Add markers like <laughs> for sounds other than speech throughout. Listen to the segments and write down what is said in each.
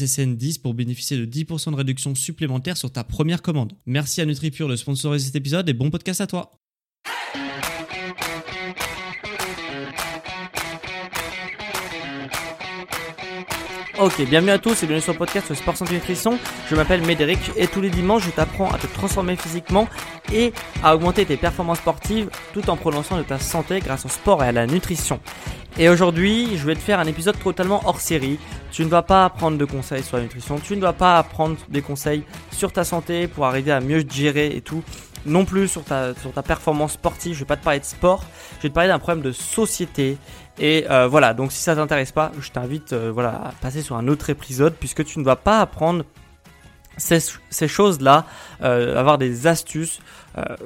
SSN10 pour bénéficier de 10% de réduction supplémentaire sur ta première commande. Merci à NutriPure de sponsoriser cet épisode et bon podcast à toi. Ok, bienvenue à tous et bienvenue sur le podcast Sport Santé Nutrition. Je m'appelle Médéric et tous les dimanches je t'apprends à te transformer physiquement et à augmenter tes performances sportives tout en prononçant de ta santé grâce au sport et à la nutrition. Et aujourd'hui, je vais te faire un épisode totalement hors série. Tu ne dois pas apprendre de conseils sur la nutrition, tu ne dois pas apprendre des conseils sur ta santé pour arriver à mieux te gérer et tout. Non plus sur ta, sur ta performance sportive, je vais pas te parler de sport, je vais te parler d'un problème de société. Et euh, voilà, donc si ça t'intéresse pas, je t'invite euh, voilà, à passer sur un autre épisode puisque tu ne dois pas apprendre ces, ces choses-là, euh, avoir des astuces.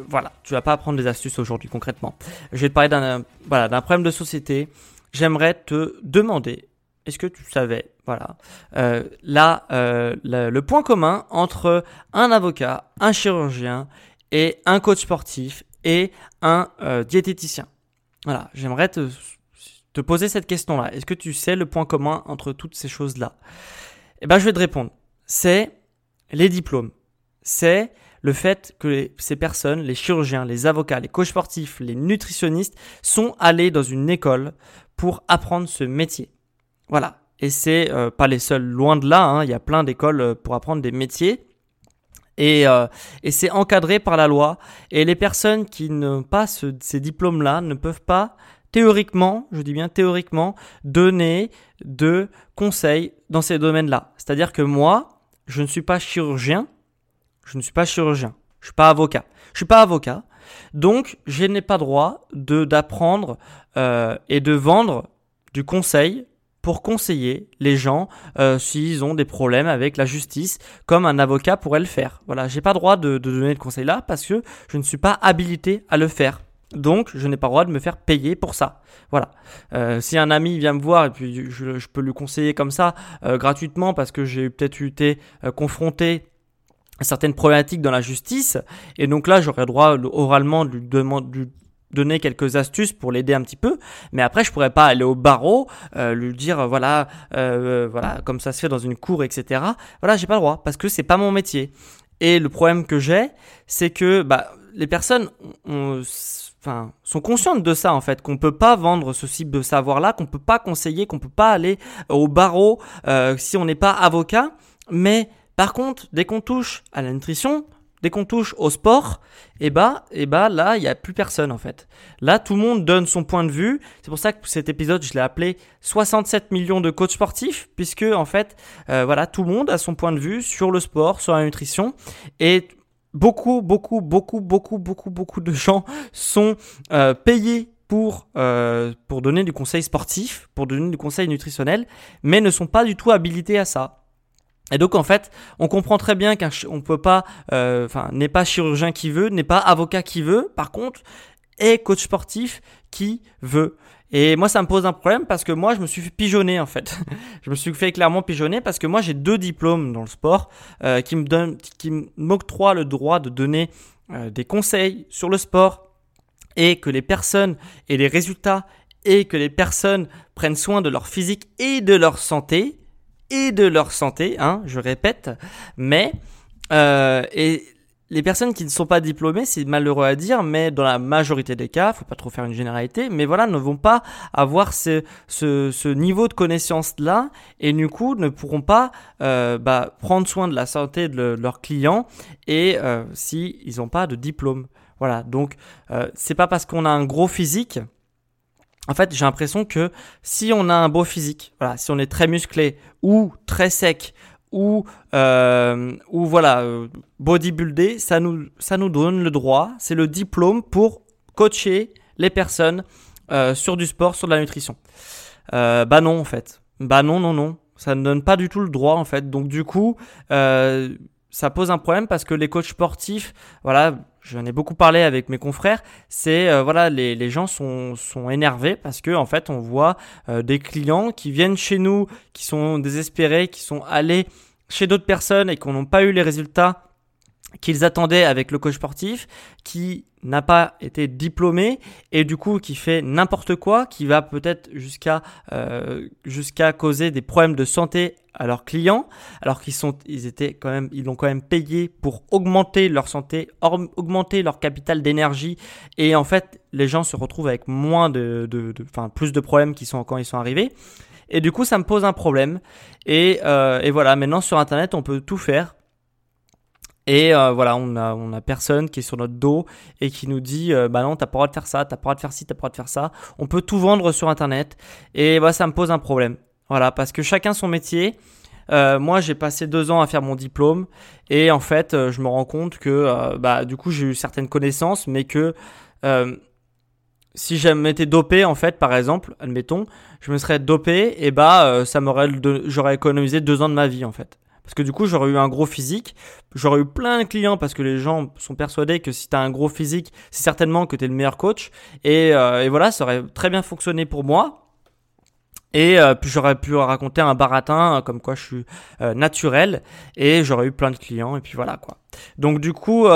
Voilà, tu vas pas apprendre des astuces aujourd'hui concrètement. Je vais te parler d'un voilà, d'un problème de société. J'aimerais te demander, est-ce que tu savais, voilà, euh, là, euh, le, point commun entre un avocat, un chirurgien et un coach sportif et un euh, diététicien. Voilà, j'aimerais te, te poser cette question-là. Est-ce que tu sais le point commun entre toutes ces choses-là? Eh ben, je vais te répondre. C'est les diplômes. C'est le fait que ces personnes, les chirurgiens, les avocats, les coachs sportifs, les nutritionnistes, sont allés dans une école pour apprendre ce métier. Voilà. Et c'est euh, pas les seuls, loin de là. hein. Il y a plein d'écoles euh, pour apprendre des métiers. Et, euh, et c'est encadré par la loi. Et les personnes qui n'ont pas ce- ces diplômes-là ne peuvent pas, théoriquement, je dis bien théoriquement, donner de conseils dans ces domaines-là. C'est-à-dire que moi, je ne suis pas chirurgien. Je ne suis pas chirurgien. Je suis pas avocat. Je suis pas avocat. Donc, je n'ai pas droit de d'apprendre euh, et de vendre du conseil pour conseiller les gens euh, s'ils ont des problèmes avec la justice, comme un avocat pourrait le faire. Voilà, j'ai pas droit de, de donner de conseil là parce que je ne suis pas habilité à le faire. Donc, je n'ai pas le droit de me faire payer pour ça. Voilà. Euh, si un ami vient me voir et puis je, je peux lui conseiller comme ça euh, gratuitement parce que j'ai peut-être été euh, confronté certaines problématiques dans la justice. Et donc là j'aurais droit le- oralement de lui, demander- donner quelques astuces pour l'aider un petit peu. Mais après je pourrais pas aller au barreau euh, lui dire euh, voilà euh, voilà comme ça se fait dans une cour etc voilà j'ai pas le droit parce que c'est pas mon métier. Et le problème que j'ai c'est que bah, les personnes enfin, sont conscientes de ça en fait, qu'on peut pas vendre ce type de savoir-là, qu'on peut pas conseiller, qu'on peut pas aller au barreau euh, si on n'est pas avocat. Mais par contre, dès qu'on touche à la nutrition, dès qu'on touche au sport, et bah, et bah là, il y a plus personne en fait. Là, tout le monde donne son point de vue. C'est pour ça que cet épisode, je l'ai appelé 67 millions de coachs sportifs, puisque en fait, euh, voilà, tout le monde a son point de vue sur le sport, sur la nutrition, et beaucoup, beaucoup, beaucoup, beaucoup, beaucoup, beaucoup de gens sont euh, payés pour, euh, pour donner du conseil sportif, pour donner du conseil nutritionnel, mais ne sont pas du tout habilités à ça. Et donc en fait, on comprend très bien qu'un chi- on peut pas, euh, n'est pas chirurgien qui veut, n'est pas avocat qui veut. Par contre, est coach sportif qui veut. Et moi, ça me pose un problème parce que moi, je me suis fait pigeonner en fait. <laughs> je me suis fait clairement pigeonner parce que moi, j'ai deux diplômes dans le sport euh, qui me donnent, qui m'octroient le droit de donner euh, des conseils sur le sport et que les personnes et les résultats et que les personnes prennent soin de leur physique et de leur santé et de leur santé, hein, je répète, mais euh, et les personnes qui ne sont pas diplômées, c'est malheureux à dire, mais dans la majorité des cas, faut pas trop faire une généralité, mais voilà, ne vont pas avoir ce, ce, niveau de connaissance là, et du coup ne pourront pas euh, bah, prendre soin de la santé de, leurs clients et euh, si ils n'ont pas de diplôme. Voilà, donc euh, c'est pas parce qu'on a un gros physique. En fait, j'ai l'impression que si on a un beau physique, voilà, si on est très musclé ou très sec ou, euh, ou voilà, euh, bodybuilder, ça nous, ça nous donne le droit, c'est le diplôme pour coacher les personnes euh, sur du sport, sur de la nutrition. Euh, bah non en fait. Bah non, non, non. Ça ne donne pas du tout le droit en fait. Donc du coup, ça pose un problème parce que les coachs sportifs, voilà, j'en ai beaucoup parlé avec mes confrères, c'est euh, voilà, les, les, gens sont, sont énervés parce que en fait, on voit euh, des clients qui viennent chez nous, qui sont désespérés, qui sont allés chez d'autres personnes et qui n'ont pas eu les résultats qu'ils attendaient avec le coach sportif, qui n'a pas été diplômé et du coup qui fait n'importe quoi, qui va peut-être jusqu'à euh, jusqu'à causer des problèmes de santé à leurs clients, alors qu'ils sont, ils étaient quand même, ils l'ont quand même payé pour augmenter leur santé, augmenter leur capital d'énergie, et en fait, les gens se retrouvent avec moins de, enfin, plus de problèmes qui sont quand ils sont arrivés. Et du coup, ça me pose un problème. Et, euh, et voilà, maintenant sur Internet, on peut tout faire. Et euh, voilà, on a, on a personne qui est sur notre dos et qui nous dit euh, bah non, t'as pas le droit de faire ça, t'as pas le droit de faire ci, t'as pas le droit de faire ça. On peut tout vendre sur internet et voilà, ça me pose un problème. Voilà, parce que chacun son métier. Euh, moi, j'ai passé deux ans à faire mon diplôme et en fait, euh, je me rends compte que euh, bah du coup, j'ai eu certaines connaissances, mais que si je m'étais dopé en fait, par exemple, admettons, je me serais dopé et bah ça m'aurait, j'aurais économisé deux ans de ma vie en fait. Parce que du coup, j'aurais eu un gros physique, j'aurais eu plein de clients parce que les gens sont persuadés que si tu as un gros physique, c'est certainement que tu es le meilleur coach. Et, euh, et, voilà, ça aurait très bien fonctionné pour moi. Et euh, puis j'aurais pu raconter un baratin comme quoi je suis euh, naturel et j'aurais eu plein de clients et puis voilà quoi. Donc du coup,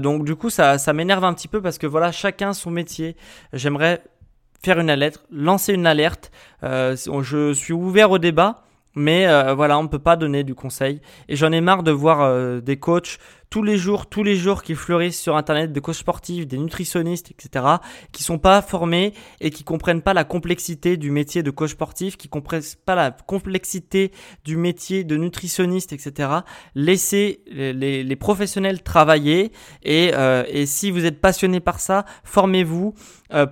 donc du coup ça, ça m'énerve un petit peu parce que voilà chacun son métier. J'aimerais faire une alerte, lancer une alerte. je suis ouvert au débat mais euh, voilà, on ne peut pas donner du conseil. Et j'en ai marre de voir euh, des coachs tous les jours, tous les jours qui fleurissent sur Internet, des coachs sportifs, des nutritionnistes, etc., qui sont pas formés et qui comprennent pas la complexité du métier de coach sportif, qui comprennent pas la complexité du métier de nutritionniste, etc. Laissez les, professionnels travailler et, euh, et, si vous êtes passionné par ça, formez-vous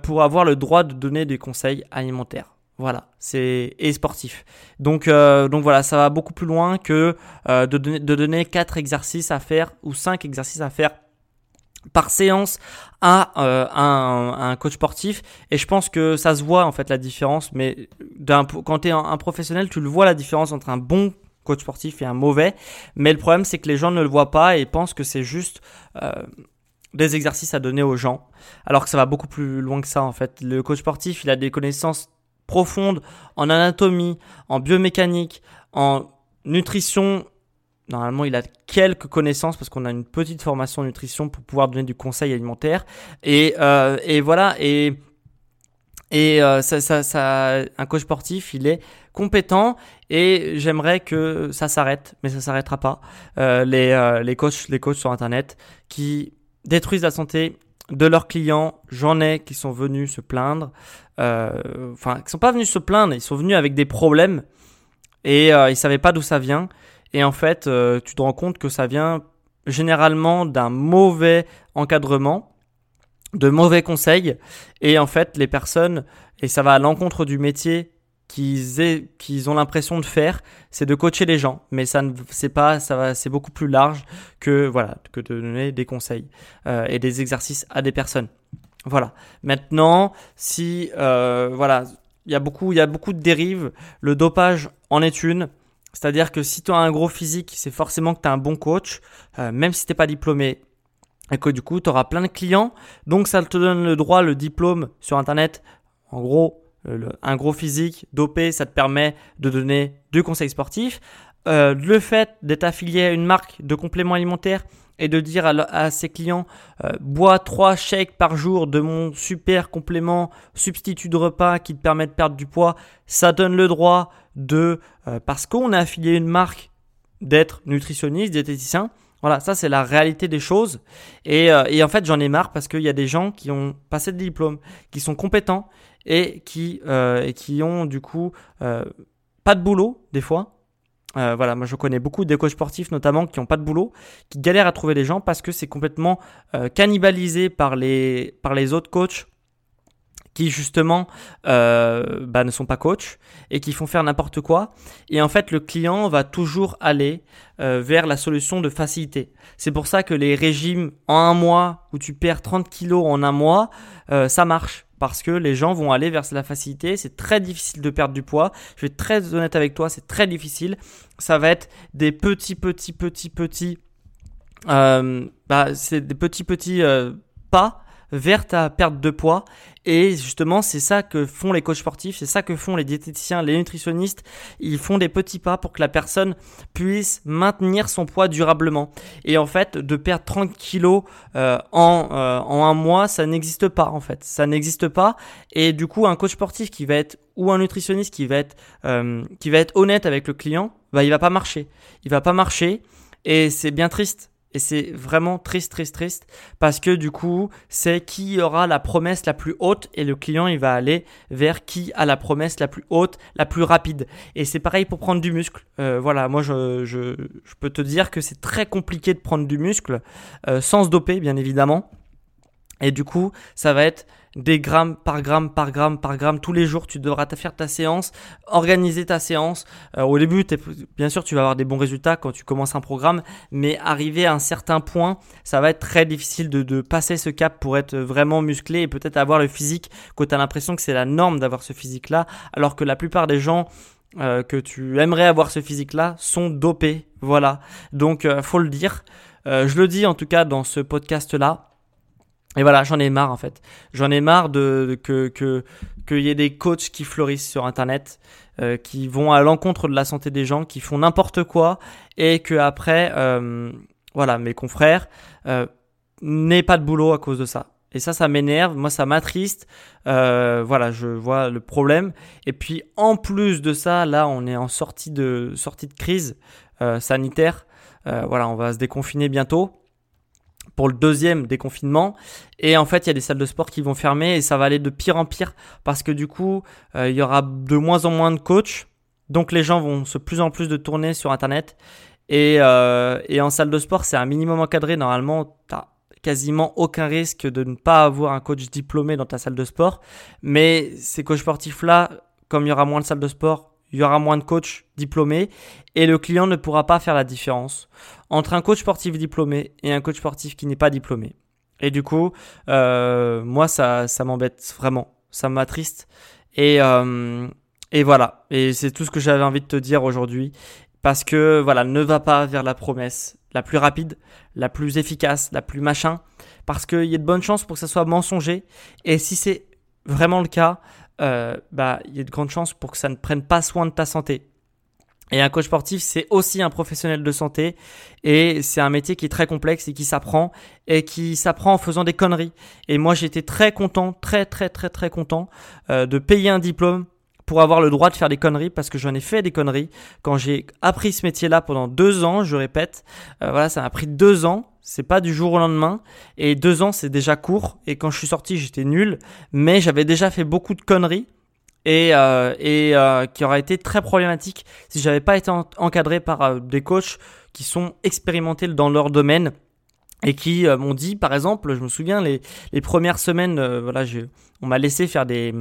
pour avoir le droit de donner des conseils alimentaires. Voilà, c'est et sportif. Donc euh, donc voilà, ça va beaucoup plus loin que euh, de, donner, de donner quatre exercices à faire ou cinq exercices à faire par séance à euh, un, un, coach sportif. Et je pense que ça se voit en fait la différence. Mais quand tu es un, professionnel tu le vois la différence entre un bon coach sportif et un mauvais. Mais le problème c'est que les gens ne le voient pas et pensent que c'est juste des exercices à donner aux gens. Alors que ça va beaucoup plus loin que ça en fait. Le coach sportif il a des connaissances profonde en anatomie, en biomécanique, en nutrition. Normalement, il a quelques connaissances parce qu'on a une petite formation en nutrition pour pouvoir donner du conseil alimentaire. Et, euh, voilà, et, euh, un coach sportif, il est compétent et j'aimerais que ça s'arrête, mais ça s'arrêtera pas. Euh, les coachs sur Internet qui détruisent la santé de leurs clients, j'en ai qui sont venus se plaindre, euh, enfin, qui sont pas venus se plaindre, ils sont venus avec des problèmes et euh, ils savaient pas d'où ça vient. Et en fait, euh, tu te rends compte que ça vient généralement d'un mauvais encadrement, de mauvais conseils. Et en fait, les personnes, et ça va à l'encontre du métier qu'ils ont l'impression de faire, c'est de coacher les gens. Mais ça c'est pas ça c'est beaucoup plus large que voilà que de donner des conseils euh, et des exercices à des personnes. Voilà. Maintenant, si euh, voilà, il y a beaucoup il y a beaucoup de dérives. Le dopage en est une. C'est-à-dire que si tu as un gros physique, c'est forcément que tu as un bon coach, euh, même si t'es pas diplômé, et que du coup tu auras plein de clients. Donc ça te donne le droit, le diplôme sur Internet. En gros, euh, un gros physique dopé, ça te permet de donner du conseils sportifs. Euh, le fait d'être affilié à une marque de compléments alimentaires et de dire à, ses clients euh, bois 3 shakes par jour de mon super complément substitut de repas qui te permet de perdre du poids, ça donne le droit de, parce qu'on a affilié à une marque, d'être nutritionniste, diététicien, Voilà, ça c'est la réalité des choses. Et, et en fait, j'en ai marre parce qu'il y a des gens qui ont passé de diplôme, qui sont compétents et qui, euh, et qui ont du coup euh, pas de boulot des fois. Euh, voilà, moi je connais beaucoup des coachs sportifs notamment qui ont pas de boulot, qui galèrent à trouver des gens parce que c'est complètement euh, cannibalisé par les, par les autres coachs qui justement euh, bah, ne sont pas coachs et qui font faire n'importe quoi. Et en fait, le client va toujours aller euh, vers la solution de facilité. C'est pour ça que les régimes en un mois où tu perds 30 kilos en un mois, ça marche. Parce que les gens vont aller vers la facilité. C'est très difficile de perdre du poids. Je vais être très honnête avec toi, c'est très difficile. Ça va être des petits, petits, petits, petits. Euh, bah, c'est des petits, petits euh, pas vers ta perte de poids. Et justement, c'est ça que font les coachs sportifs, c'est ça que font les diététiciens, les nutritionnistes. Ils font des petits pas pour que la personne puisse maintenir son poids durablement. Et en fait, de perdre 30 kilos euh, en, euh, en un mois, ça n'existe pas en fait. Ça n'existe pas. Et du coup, un coach sportif qui va être ou un nutritionniste qui va être euh, qui va être honnête avec le client, bah il va pas marcher. Il va pas marcher. Et c'est bien triste et c'est vraiment triste, triste, triste, parce que du coup, c'est qui aura la promesse la plus haute et le client, il va aller vers qui a la promesse la plus haute, la plus rapide. Et c'est pareil pour prendre du muscle. Euh, voilà, moi, je, peux te dire que c'est très compliqué de prendre du muscle, euh, sans se doper, bien évidemment. Et du coup, ça va être des grammes par gramme par gramme par gramme tous les jours. Tu devras faire ta séance, organiser ta séance. Euh, au début, bien sûr, tu vas avoir des bons résultats quand tu commences un programme, mais arriver à un certain point, ça va être très difficile de, de passer ce cap pour être vraiment musclé et peut-être avoir le physique que tu as l'impression que c'est la norme d'avoir ce physique-là, alors que la plupart des gens euh, que tu aimerais avoir ce physique-là sont dopés. Voilà. Donc, euh, faut le dire. Euh, je le dis en tout cas dans ce podcast-là et voilà, j'en ai marre en fait. J'en ai marre de, de que qu'il y ait des coachs qui fleurissent sur Internet, euh, qui vont à l'encontre de la santé des gens, qui font n'importe quoi, et que après, euh, voilà, mes confrères euh, n'aient pas de boulot à cause de ça. Et ça, ça m'énerve, moi ça m'attriste. Euh, voilà, je vois le problème. Et puis en plus de ça, là, on est en sortie de sortie de crise euh, sanitaire. Euh, voilà, on va se déconfiner bientôt pour le deuxième déconfinement. Et en fait, il y a des salles de sport qui vont fermer et ça va aller de pire en pire parce que du coup, euh, il y aura de moins en moins de coachs. Donc les gens vont se plus en plus de tourner sur Internet. Et, euh, en salle de sport, c'est un minimum encadré. Normalement, tu quasiment aucun risque de ne pas avoir un coach diplômé dans ta salle de sport. Mais ces coachs sportifs-là, comme il y aura moins de salles de sport, il y aura moins de coachs diplômés et le client ne pourra pas faire la différence entre un coach sportif diplômé et un coach sportif qui n'est pas diplômé. Et du coup, euh, moi, ça, ça m'embête vraiment, ça m'attriste. Et, euh, et voilà, et c'est tout ce que j'avais envie de te dire aujourd'hui. Parce que voilà, ne va pas vers la promesse la plus rapide, la plus efficace, la plus machin. Parce qu'il y a de bonnes chances pour que ça soit mensonger. Et si c'est vraiment le cas, euh, bah, il y a de grandes chances pour que ça ne prenne pas soin de ta santé. Et un coach sportif, c'est aussi un professionnel de santé et c'est un métier qui est très complexe et qui s'apprend et qui s'apprend en faisant des conneries. Et moi, j'étais très content, très très très très content euh, de payer un diplôme pour avoir le droit de faire des conneries parce que j'en ai fait des conneries quand j'ai appris ce métier-là pendant deux ans. Je répète, euh, voilà, ça m'a pris deux ans. C'est pas du jour au lendemain et deux ans, c'est déjà court. Et quand je suis sorti, j'étais nul, mais j'avais déjà fait beaucoup de conneries et, euh, et euh, qui aurait été très problématique si j'avais pas été encadré par des coachs qui sont expérimentés dans leur domaine et qui m'ont dit par exemple je me souviens les, les premières semaines voilà je, on m'a laissé faire des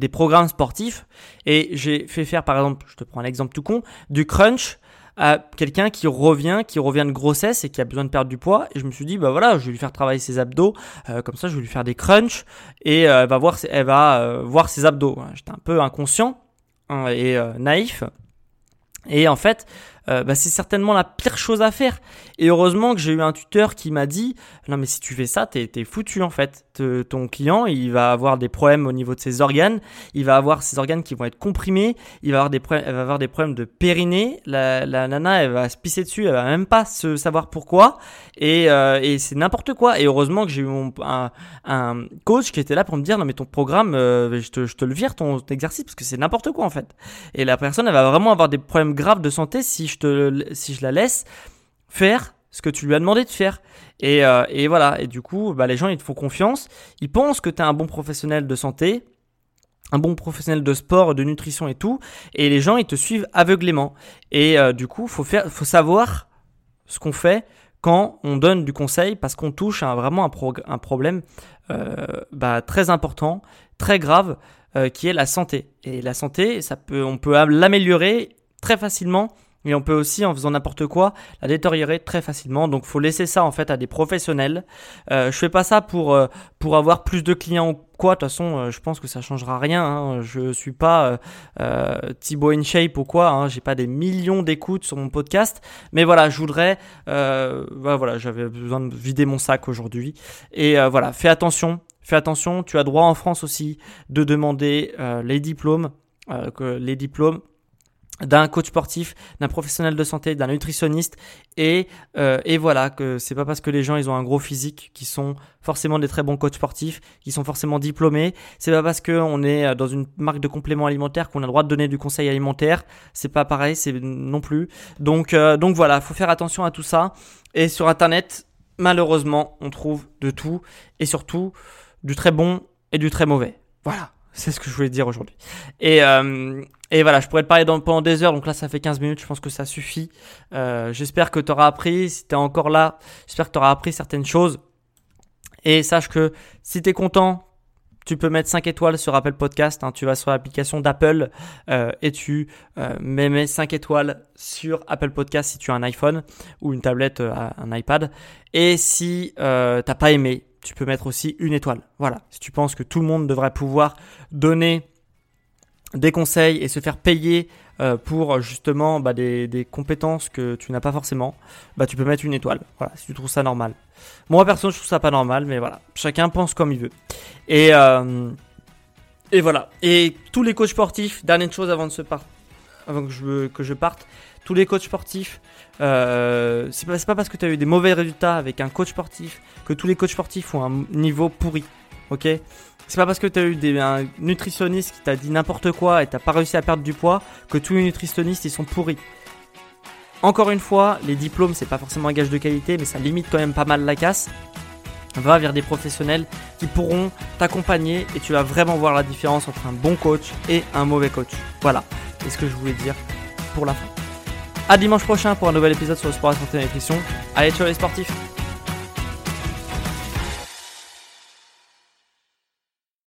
des programmes sportifs et j'ai fait faire par exemple je te prends l'exemple tout con du crunch à quelqu'un qui revient, qui revient de grossesse et qui a besoin de perdre du poids. Et je me suis dit, bah voilà, je vais lui faire travailler ses abdos, euh, comme ça je vais lui faire des crunchs et euh, elle va voir, elle va euh, voir ses abdos. J'étais un peu inconscient hein, et naïf. Et en fait, euh, bah, c'est certainement la pire chose à faire. Et heureusement que j'ai eu un tuteur qui m'a dit non mais si tu fais ça, t'es es foutu en fait. Ton client, il va avoir des problèmes au niveau de ses organes, il va avoir ses organes qui vont être comprimés, il va avoir des elle va avoir des problèmes de périnée. La, la nana, elle va se pisser dessus, elle va même pas se savoir pourquoi. Et, euh, et c'est n'importe quoi. Et heureusement que j'ai eu mon, un, un, coach qui était là pour me dire non mais ton programme, euh, je, te, je te le vire ton exercice parce que c'est n'importe quoi en fait. Et la personne, elle va vraiment avoir des problèmes graves de santé si je si je la laisse faire ce que tu lui as demandé de faire. Et, euh, et voilà, et du coup, bah, les gens, ils te font confiance, ils pensent que tu es un bon professionnel de santé, un bon professionnel de sport, de nutrition et tout, et les gens, ils te suivent aveuglément. Et euh, du coup, faut faire, faut savoir ce qu'on fait quand on donne du conseil parce qu'on touche à vraiment un, un problème euh, bah, très important, très grave, qui est la santé. Et la santé, ça peut, on peut l'améliorer très facilement mais on peut aussi, en faisant n'importe quoi, la détériorer très facilement. Donc, faut laisser ça en fait à des professionnels. Euh, je fais pas ça pour euh, pour avoir plus de clients ou quoi. De toute façon, euh, je pense que ça changera rien. Hein. Je suis pas euh, euh Thibaut InShape ou quoi. Hein. J'ai pas des millions d'écoutes sur mon podcast. Mais voilà, je voudrais. Bah, voilà, j'avais besoin de vider mon sac aujourd'hui. Et voilà, fais attention. Fais attention. Tu as droit en France aussi de demander les diplômes. que les diplômes d'un coach sportif, d'un professionnel de santé, d'un nutritionniste et euh, et voilà que c'est pas parce que les gens ils ont un gros physique qui sont forcément des très bons coachs sportifs, qui sont forcément diplômés, c'est pas parce que on est euh, dans une marque de compléments alimentaires qu'on a le droit de donner du conseil alimentaire, c'est pas pareil, c'est non plus. Donc euh, donc voilà, faut faire attention à tout ça et sur internet malheureusement, on trouve de tout et surtout du très bon et du très mauvais. Voilà. C'est ce que je voulais dire aujourd'hui. Et, euh, et voilà, je pourrais te parler pendant des heures, donc là ça fait 15 minutes, je pense que ça suffit. Euh, j'espère que tu auras appris, si tu es encore là, j'espère que tu auras appris certaines choses. Et sache que si tu es content, tu peux mettre 5 étoiles sur Apple Podcast. Hein. tu vas sur l'application d'Apple euh, et tu euh, mets 5 étoiles sur Apple Podcast si tu as un iPhone ou une tablette, euh, un iPad. Et si euh, t'as pas aimé, tu peux mettre aussi une étoile. Voilà. Si tu penses que tout le monde devrait pouvoir donner des conseils et se faire payer euh, pour justement bah, des, compétences que tu n'as pas forcément, bah, tu peux mettre une étoile. Voilà, si tu trouves ça normal. Moi, perso, je trouve ça pas normal, mais voilà. Chacun pense comme il veut. Et, euh, et voilà. Et tous les coachs sportifs, dernière chose avant de se part, avant que je, parte, tous les coachs sportifs, euh, c'est pas, parce que tu as eu des mauvais résultats avec un coach sportif que tous les coachs sportifs ont un niveau pourri. Ok? C'est pas parce que tu as eu un nutritionniste qui t'a dit n'importe quoi et t'as pas réussi à perdre du poids que tous les nutritionnistes ils sont pourris. Encore une fois, les diplômes c'est pas forcément un gage de qualité, mais ça limite quand même pas mal la casse. Va vers des professionnels qui pourront t'accompagner et tu vas vraiment voir la différence entre un bon coach et un mauvais coach. Voilà, c'est ce que je voulais dire pour la fin. À dimanche prochain pour un nouvel épisode sur le sport, et santé et nutrition. Allez, ciao les sportifs